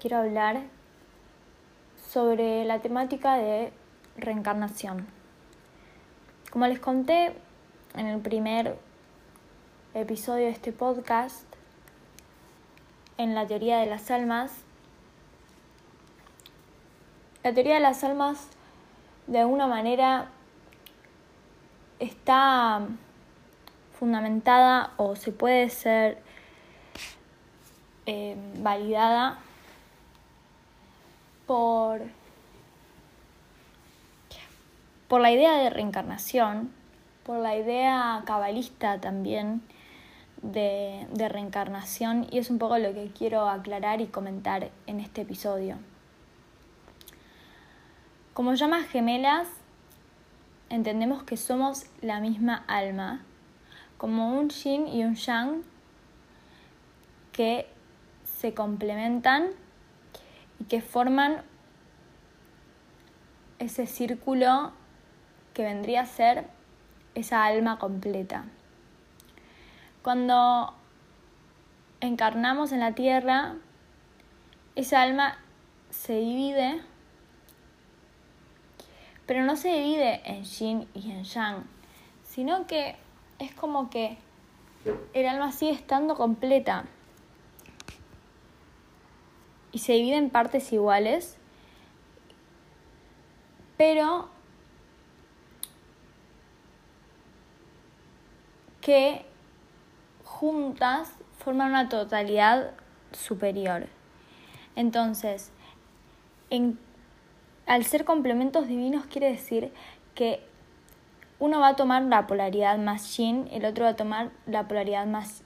quiero hablar sobre la temática de reencarnación. Como les conté en el primer episodio de este podcast, en la teoría de las almas, la teoría de las almas de alguna manera está fundamentada o se puede ser eh, validada por, por la idea de reencarnación, por la idea cabalista también de, de reencarnación y es un poco lo que quiero aclarar y comentar en este episodio. Como llamas gemelas, entendemos que somos la misma alma, como un yin y un yang que se complementan y que forman ese círculo que vendría a ser esa alma completa. Cuando encarnamos en la tierra, esa alma se divide, pero no se divide en yin y en yang, sino que es como que el alma sigue estando completa y se divide en partes iguales, pero que juntas forman una totalidad superior. Entonces, al ser complementos divinos quiere decir que uno va a tomar la polaridad más yin, el otro va a tomar la polaridad más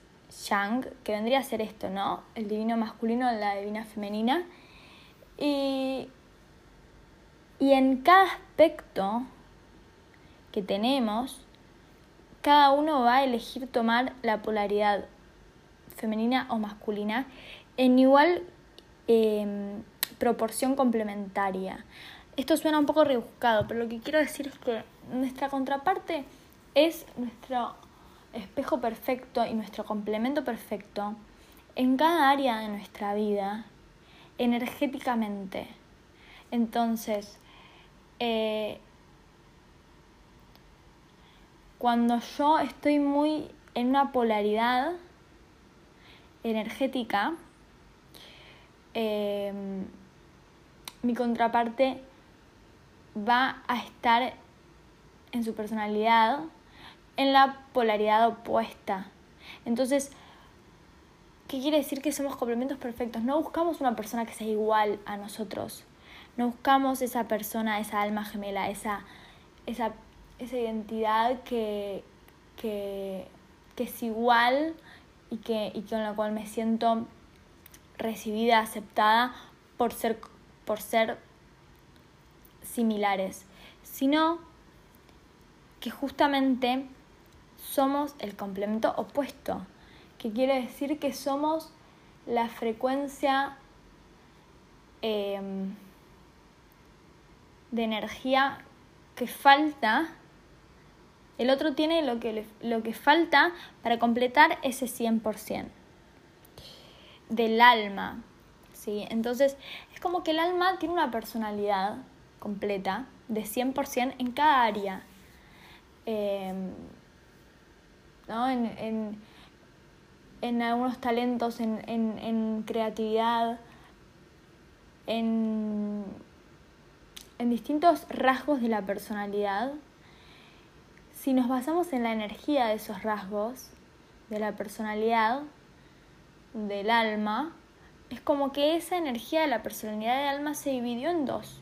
yang, que vendría a ser esto, ¿no? El divino masculino, la divina femenina. Y, y en cada aspecto que tenemos, cada uno va a elegir tomar la polaridad femenina o masculina en igual em, proporción complementaria. Esto suena un poco rebuscado, pero lo que quiero decir es que nuestra contraparte es nuestro espejo perfecto y nuestro complemento perfecto en cada área de nuestra vida, energéticamente. Entonces, eh, cuando yo estoy muy en una polaridad energética, eh, mi contraparte va a estar en su personalidad en la polaridad opuesta. Entonces, ¿qué quiere decir que somos complementos perfectos? No buscamos una persona que sea igual a nosotros. No buscamos esa persona, esa alma gemela, esa, esa, esa identidad que, que, que, es igual y, que, y con la cual me siento recibida, aceptada por ser, por ser similares, sino que justamente somos el complemento opuesto, que quiere decir que somos la frecuencia em, de energía que falta, el otro tiene lo que, lo que falta para completar ese 100% del alma. ¿sí? Entonces es como que el alma tiene una personalidad completa de 100% en cada área. Em, en, en, algunos talentos, en, en creatividad, en, en distintos rasgos de la personalidad. Si nos basamos en la energía de esos rasgos, de la personalidad, del alma, es como que esa energía de la personalidad del alma se dividió en dos.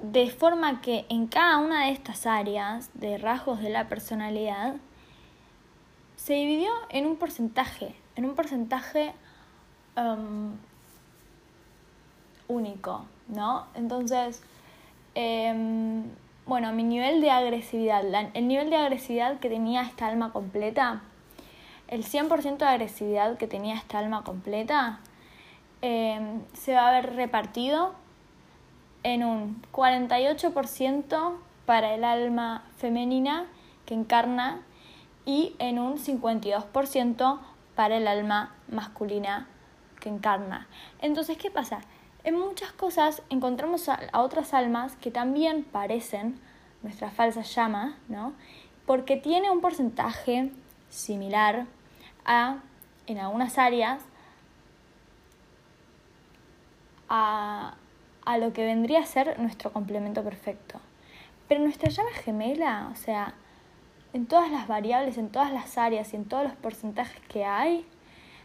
De forma que en cada una de estas áreas de rasgos de la personalidad se dividió en un porcentaje, en un porcentaje um, único, ¿no? Entonces, em, bueno, mi nivel de agresividad, el nivel de agresividad que tenía esta alma completa, el 100% de agresividad que tenía esta alma completa, em, se va a ver repartido en un 48% para el alma femenina que encarna y en un 52% para el alma masculina que encarna. Entonces, ¿qué pasa? En muchas cosas encontramos a, otras almas que también parecen nuestra falsa llama, ¿no? Porque tiene un porcentaje similar a, en algunas áreas, a, a lo que vendría a ser nuestro complemento perfecto. Pero nuestra llama gemela, o sea, en todas las variables, en todas las áreas y en todos los porcentajes que hay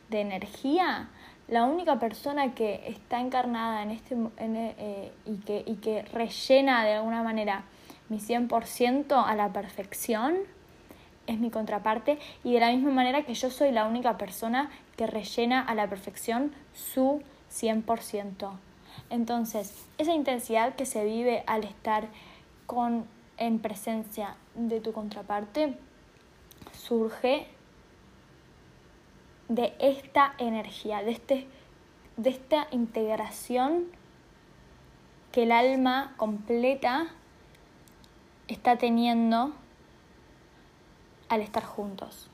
de energía, la única persona que está encarnada en este eh, y, que, y que rellena de alguna manera mi 100% a la perfección es mi contraparte y de la misma manera que yo soy la única persona que rellena a la perfección su 100%. Entonces, esa intensidad que se vive al estar con, en presencia de tu contraparte surge de esta energía, de, este, de esta integración que el alma completa está teniendo al estar juntos,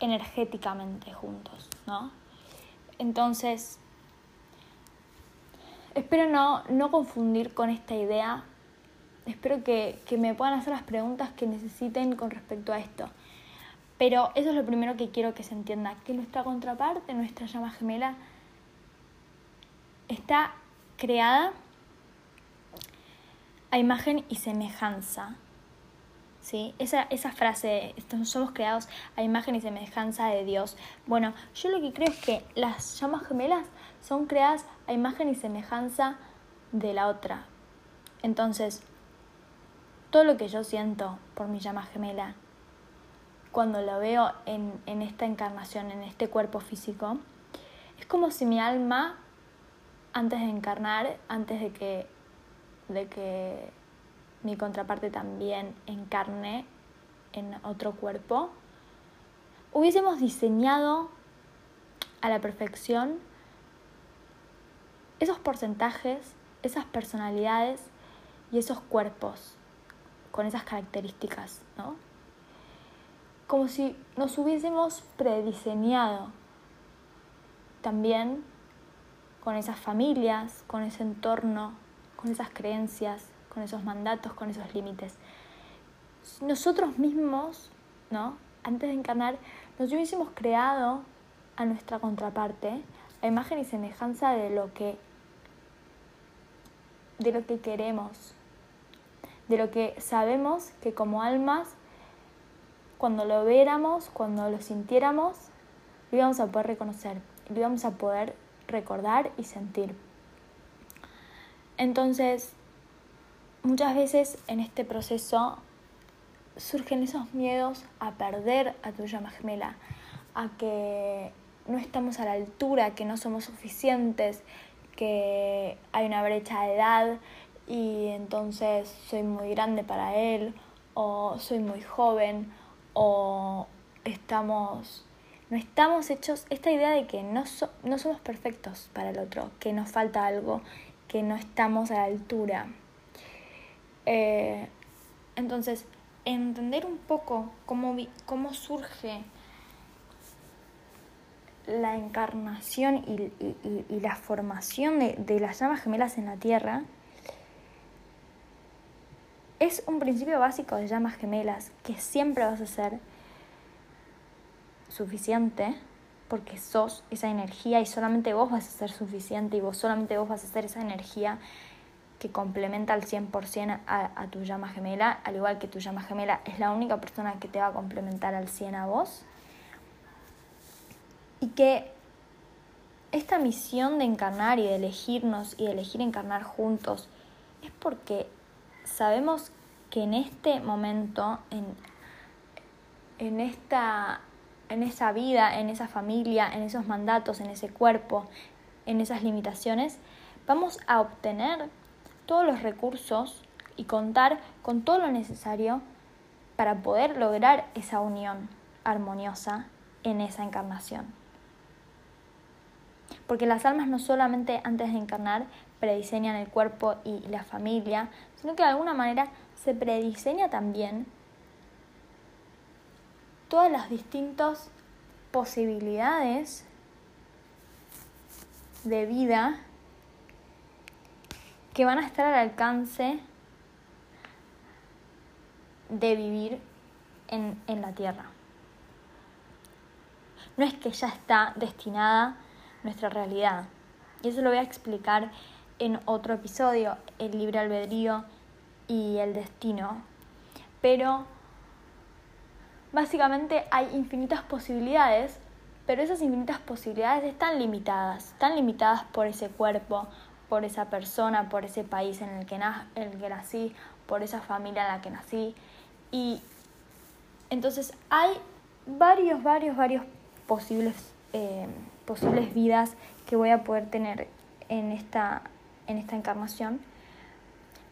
energéticamente juntos, ¿no? Entonces, espero no, no confundir con esta idea, espero que, que me puedan hacer las preguntas que necesiten con respecto a esto. Pero eso es lo primero que quiero que se entienda, que nuestra contraparte, nuestra llama gemela, está creada a imagen y semejanza. ¿Sí? Esa, esa frase, somos creados a imagen y semejanza de Dios. Bueno, yo lo que creo es que las llamas gemelas son creadas a imagen y semejanza de la otra. Entonces, todo lo que yo siento por mi llama gemela cuando lo veo en, en esta encarnación, en este cuerpo físico, es como si mi alma, antes de encarnar, antes de que, de que mi contraparte también encarne en otro cuerpo, hubiésemos diseñado a la perfección esos porcentajes, esas personalidades y esos cuerpos con esas características, ¿no? como si nos hubiésemos prediseñado también con esas familias, con ese entorno, con esas creencias, con esos mandatos, con esos límites. Nosotros mismos, ¿no? Antes de encarnar, nos hubiésemos creado a nuestra contraparte a imagen y semejanza de lo que de lo que queremos, de lo que sabemos que como almas cuando lo viéramos, cuando lo sintiéramos, lo íbamos a poder reconocer, lo íbamos a poder recordar y sentir. Entonces, muchas veces en este proceso surgen esos miedos a perder a tu llama gemela, a que no estamos a la altura, que no somos suficientes, que hay una brecha de edad y entonces soy muy grande para él o soy muy joven o estamos, no estamos hechos, esta idea de que no, no somos perfectos para el otro, que nos falta algo, que no estamos a la altura. Eh, entonces, entender un poco cómo, cómo surge la encarnación y, y, la formación de, de, las llamas gemelas en la Tierra es un principio básico de llamas gemelas, que siempre vas a ser suficiente, porque sos esa energía y solamente vos vas a ser suficiente y vos solamente vos vas a ser esa energía que complementa al 100% a, a tu llama gemela, al igual que tu llama gemela es la única persona que te va a complementar al 100 a vos. Y que esta misión de encarnar y de elegirnos y de elegir encarnar juntos es porque sabemos que en este momento, en, en, esta, en esa vida, en esa familia, en esos mandatos, en ese cuerpo, en esas limitaciones, vamos a obtener todos los recursos y contar con todo lo necesario para poder lograr esa unión armoniosa en esa encarnación. Porque las almas no solamente antes de encarnar prediseñan el cuerpo y la familia, sino que de alguna manera se prediseña también todas las distintas posibilidades de vida que van a estar al alcance de vivir en, en la Tierra. No es que ya está destinada nuestra realidad. Y eso lo voy a explicar en otro episodio, el libre albedrío y el destino. Pero básicamente hay infinitas posibilidades, pero esas infinitas posibilidades están limitadas, están limitadas por ese cuerpo, por esa persona, por ese país en el que, en el que nací, por esa familia en la que nací. Y entonces hay varios, varios, varios posibles, eh, posibles vidas que voy a poder tener en esta, en esta encarnación,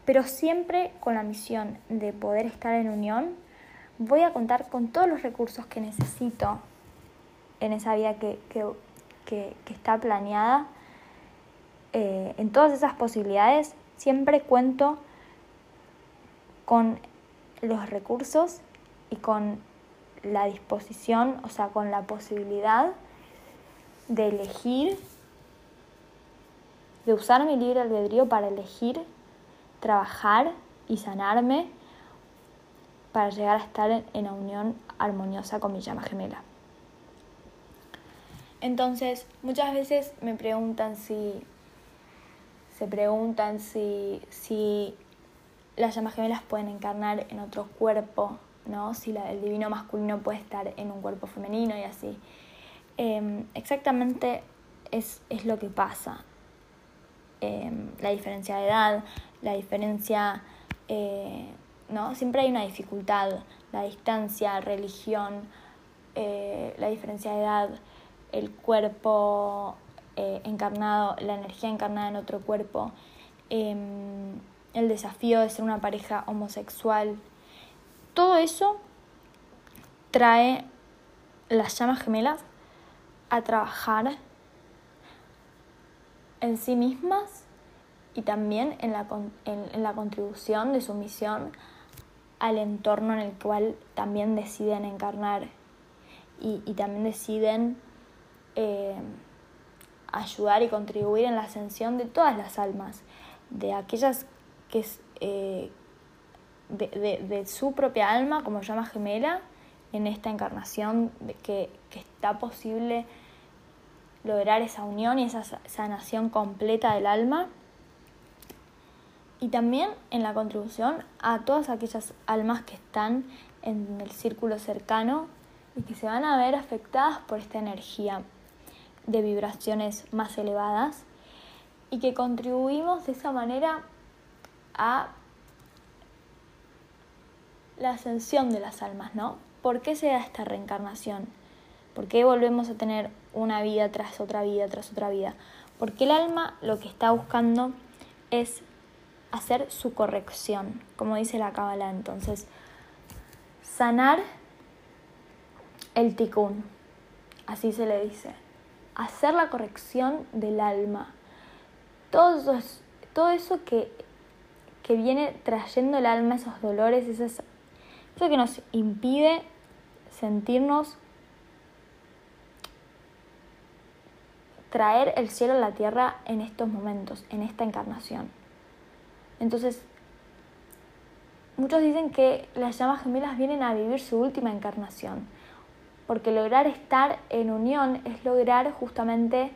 pero siempre con la misión de poder estar en unión, voy a contar con todos los recursos que necesito en esa vida que, está planeada, eh, en todas esas posibilidades, siempre cuento con los recursos y con la disposición, o sea, con la posibilidad de elegir, de usar mi libre albedrío para elegir, trabajar y sanarme para llegar a estar en una unión armoniosa con mi llama gemela. Entonces, muchas veces me preguntan si, se preguntan si, si las llamas gemelas pueden encarnar en otro cuerpo ¿no? Si el divino masculino puede estar en un cuerpo femenino y así. Em, exactamente es, lo que pasa. Em, la diferencia de edad, la diferencia, eh, ¿no? Siempre hay una dificultad, la distancia, religión, eh, la diferencia de edad, el cuerpo eh, encarnado, la energía encarnada en otro cuerpo, em, el desafío de ser una pareja homosexual, todo eso trae las llamas gemelas a trabajar en sí mismas y también en la, en, la contribución de su misión al entorno en el cual también deciden encarnar y, también deciden eh, ayudar y contribuir en la ascensión de todas las almas, de aquellas que, eh, de, su propia alma como llama gemela en esta encarnación, de que, está posible lograr esa unión y esa sanación completa del alma. Y también en la contribución a todas aquellas almas que están en el círculo cercano y que se van a ver afectadas por esta energía de vibraciones más elevadas y que contribuimos de esa manera a la ascensión de las almas, ¿no? ¿Por qué se da esta reencarnación? ¿Por qué volvemos a tener una vida tras otra vida, tras otra vida? Porque el alma lo que está buscando es hacer su corrección, como dice la Kabbalah. Entonces, sanar el tikkun, así se le dice. Hacer la corrección del alma. Todo eso, todo eso que, que viene trayendo el alma, esos dolores, esas eso que nos impide sentirnos, traer el cielo a la tierra en estos momentos, en esta encarnación. Entonces, muchos dicen que las llamas gemelas vienen a vivir su última encarnación, porque lograr estar en unión es lograr justamente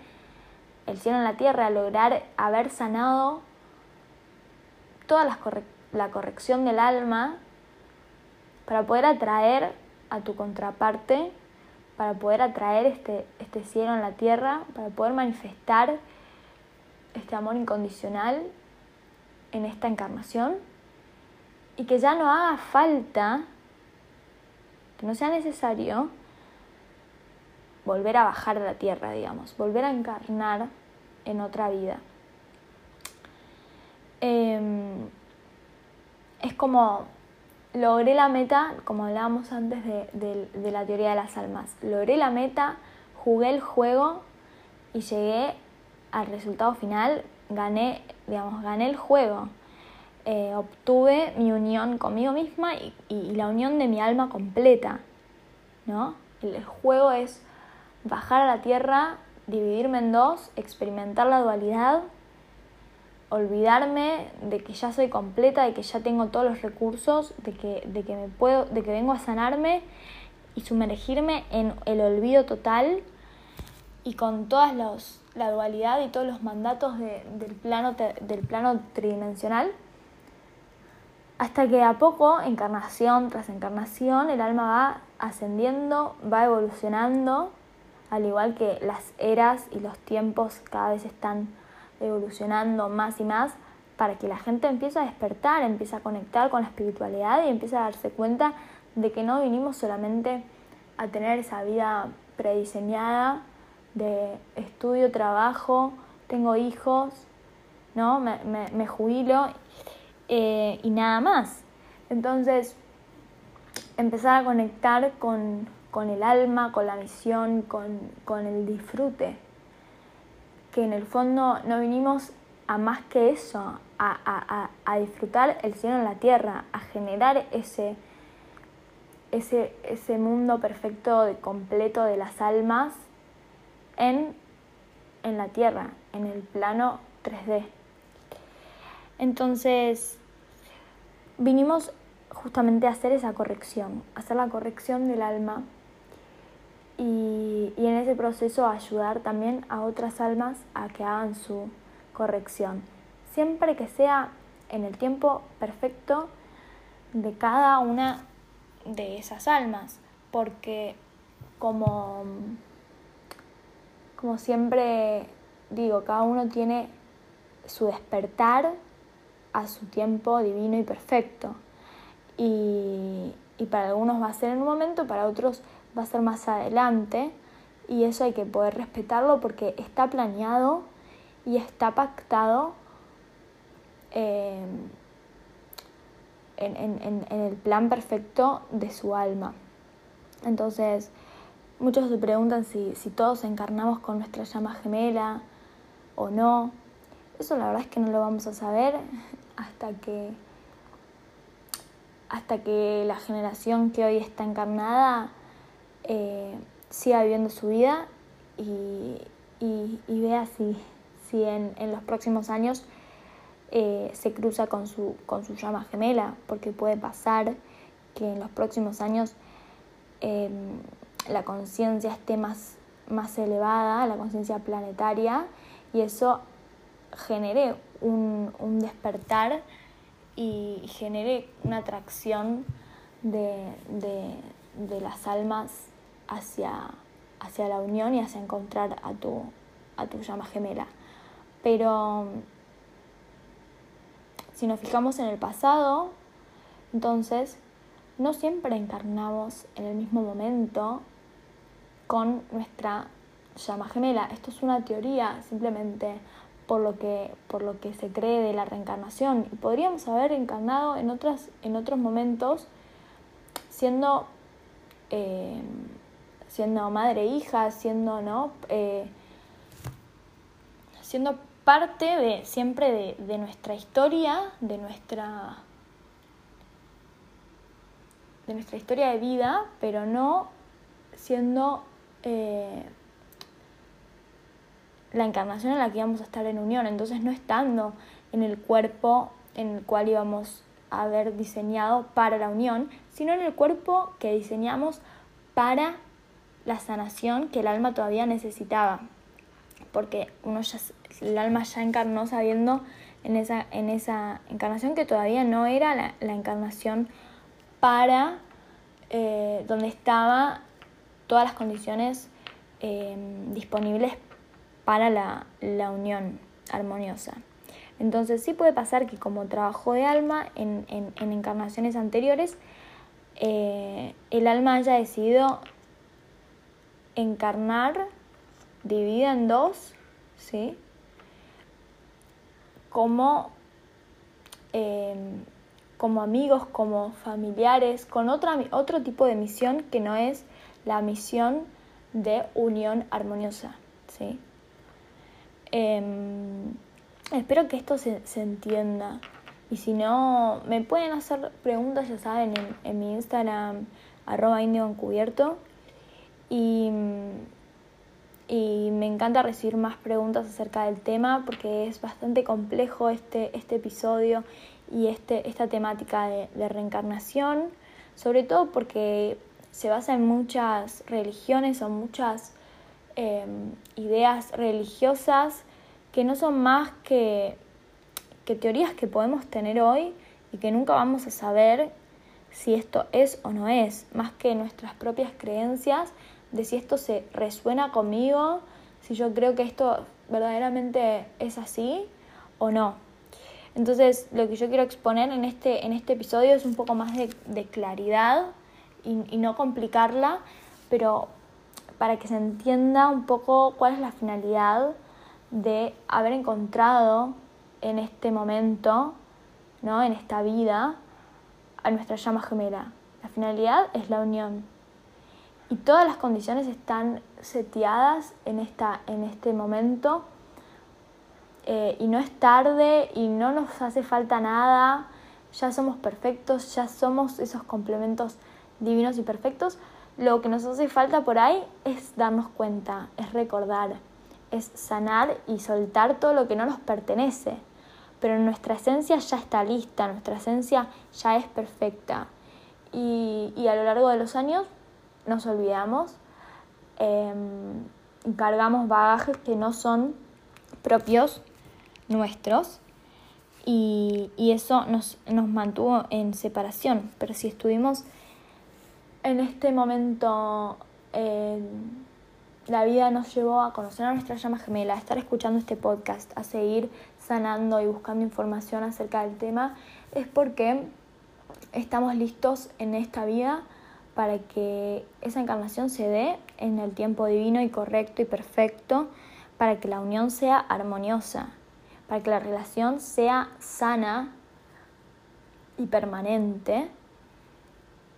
el cielo en la tierra, lograr haber sanado toda la corrección del alma para poder atraer a tu contraparte, para poder atraer este, este cielo en la tierra, para poder manifestar este amor incondicional en esta encarnación. Y que ya no haga falta, que no sea necesario volver a bajar de la tierra, digamos, volver a encarnar en otra vida. Em, es como logré la meta, como hablábamos antes de, la teoría de las almas, logré la meta, jugué el juego y llegué al resultado final, gané, digamos, gané el juego. Eh, obtuve mi unión conmigo misma y, la unión de mi alma completa. ¿no? El juego es bajar a la tierra, dividirme en dos, experimentar la dualidad, olvidarme de que ya soy completa, de que ya tengo todos los recursos, de que, de que me puedo, de que vengo a sanarme y sumergirme en el olvido total y con todas los, la dualidad y todos los mandatos del, plano, del plano tridimensional, hasta que a poco, encarnación tras encarnación, el alma va ascendiendo, va evolucionando, al igual que las eras y los tiempos cada vez están evolucionando más y más, para que la gente empiece a despertar, empiece a conectar con la espiritualidad y empiece a darse cuenta de que no vinimos solamente a tener esa vida prediseñada de estudio, trabajo, tengo hijos, ¿no? Me, me, jubilo eh, y nada más. Entonces, empezar a conectar con, el alma, con la misión, con, el disfrute. Que en el fondo no vinimos a más que eso, a, a disfrutar el cielo en la tierra, a generar ese, ese, ese mundo perfecto, completo de las almas en, en la Tierra, en el plano 3D. Entonces, vinimos justamente a hacer esa corrección, hacer la corrección del alma y, y, en ese proceso ayudar también a otras almas a que hagan su corrección. Siempre que sea en el tiempo perfecto de cada una de esas almas, porque como, como siempre digo, cada uno tiene su despertar a su tiempo divino y perfecto. Y, y, para algunos va a ser en un momento, para otros va a ser más adelante. Y eso hay que poder respetarlo porque está planeado y está pactado. Eh, en, el plan perfecto de su alma. Entonces, muchos se preguntan si, si todos encarnamos con nuestra llama gemela o no. Eso la verdad es que no lo vamos a saber hasta que hasta que la generación que hoy está encarnada eh, siga viviendo su vida y, y, vea si, si en, en, los próximos años eh, se cruza con su, con su llama gemela, porque puede pasar que en los próximos años em, la conciencia esté más, más elevada, la conciencia planetaria, y eso genere un, despertar y genere una atracción de, las almas hacia, hacia la unión y hacia encontrar a tu, a tu llama gemela. Pero si nos fijamos en el pasado, entonces no siempre encarnamos en el mismo momento con nuestra llama gemela. Esto es una teoría simplemente por lo que, por lo que se cree de la reencarnación. Y podríamos haber encarnado en, otras, en otros momentos siendo, eh, siendo madre e hija, siendo, ¿no? Eh, siendo parte de siempre de, nuestra historia, de nuestra de nuestra historia de vida, pero no siendo eh, la encarnación en la que íbamos a estar en unión, entonces no estando en el cuerpo en el cual íbamos a haber diseñado para la unión, sino en el cuerpo que diseñamos para la sanación que el alma todavía necesitaba, porque uno ya el alma ya encarnó sabiendo en esa, en esa encarnación que todavía no era la, encarnación para eh, donde estaba todas las condiciones eh, disponibles para la, unión armoniosa. Entonces sí puede pasar que como trabajo de alma en, encarnaciones anteriores, eh, el alma haya decidido encarnar dividida en dos, ¿sí? como, em, como amigos, como familiares, con otra, otro tipo de misión que no es la misión de unión armoniosa. ¿sí? Em, espero que esto se, entienda. Y si no, me pueden hacer preguntas, ya saben, en, mi Instagram, arroba indio encubierto. Y, y me encanta recibir más preguntas acerca del tema porque es bastante complejo este, este episodio y este, esta temática de, reencarnación, sobre todo porque se basa en muchas religiones o muchas em, ideas religiosas que no son más que, que teorías que podemos tener hoy y que nunca vamos a saber si esto es o no es, más que nuestras propias creencias de si esto se resuena conmigo, si yo creo que esto verdaderamente es así o no. Entonces, lo que yo quiero exponer en este, en este episodio es un poco más de, claridad y, y, no complicarla, pero para que se entienda un poco cuál es la finalidad de haber encontrado en este momento, ¿no? en esta vida, a nuestra llama gemela. La finalidad es la unión. Y todas las condiciones están seteadas en, esta, en este momento eh, y no es tarde y no nos hace falta nada, ya somos perfectos, ya somos esos complementos divinos y perfectos. Lo que nos hace falta por ahí es darnos cuenta, es recordar, es sanar y soltar todo lo que no nos pertenece. Pero nuestra esencia ya está lista, nuestra esencia ya es perfecta. Y, y a lo largo de los años nos olvidamos, eh, cargamos bagajes que no son propios nuestros y, eso nos, nos, mantuvo en separación. Pero si estuvimos en este momento, la vida nos llevó a conocer a nuestra llama gemela, a estar escuchando este podcast, a seguir sanando y buscando información acerca del tema, es porque estamos listos en esta vida para que esa encarnación se dé en el tiempo divino y correcto y perfecto, para que la unión sea armoniosa, para que la relación sea sana y permanente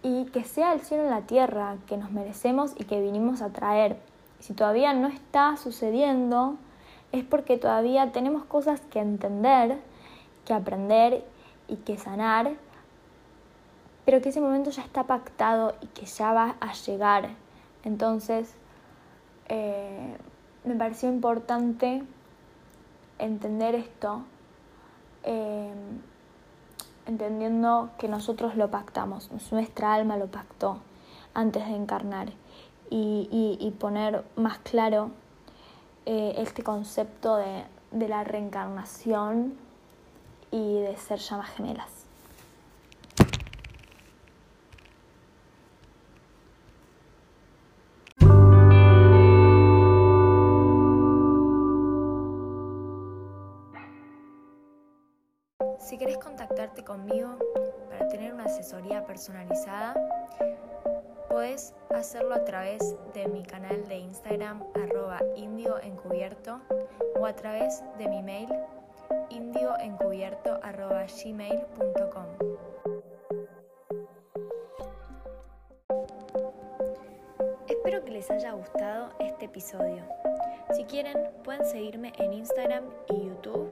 y que sea el cielo en la tierra que nos merecemos y que vinimos a traer. Si todavía no está sucediendo, es porque todavía tenemos cosas que entender, que aprender y que sanar, pero que ese momento ya está pactado y que ya va a llegar. Entonces, eh, me pareció importante entender esto, eh, entendiendo que nosotros lo pactamos, nuestra alma lo pactó antes de encarnar y, poner más claro eh, este concepto de, de la reencarnación y de ser llamas gemelas. Si querés contactarte conmigo para tener una asesoría personalizada, puedes hacerlo a través de mi canal de Instagram arroba indioencubierto o a través de mi mail indioencubierto arroba gmail.com. Espero que les haya gustado este episodio. Si quieren, pueden seguirme en Instagram y YouTube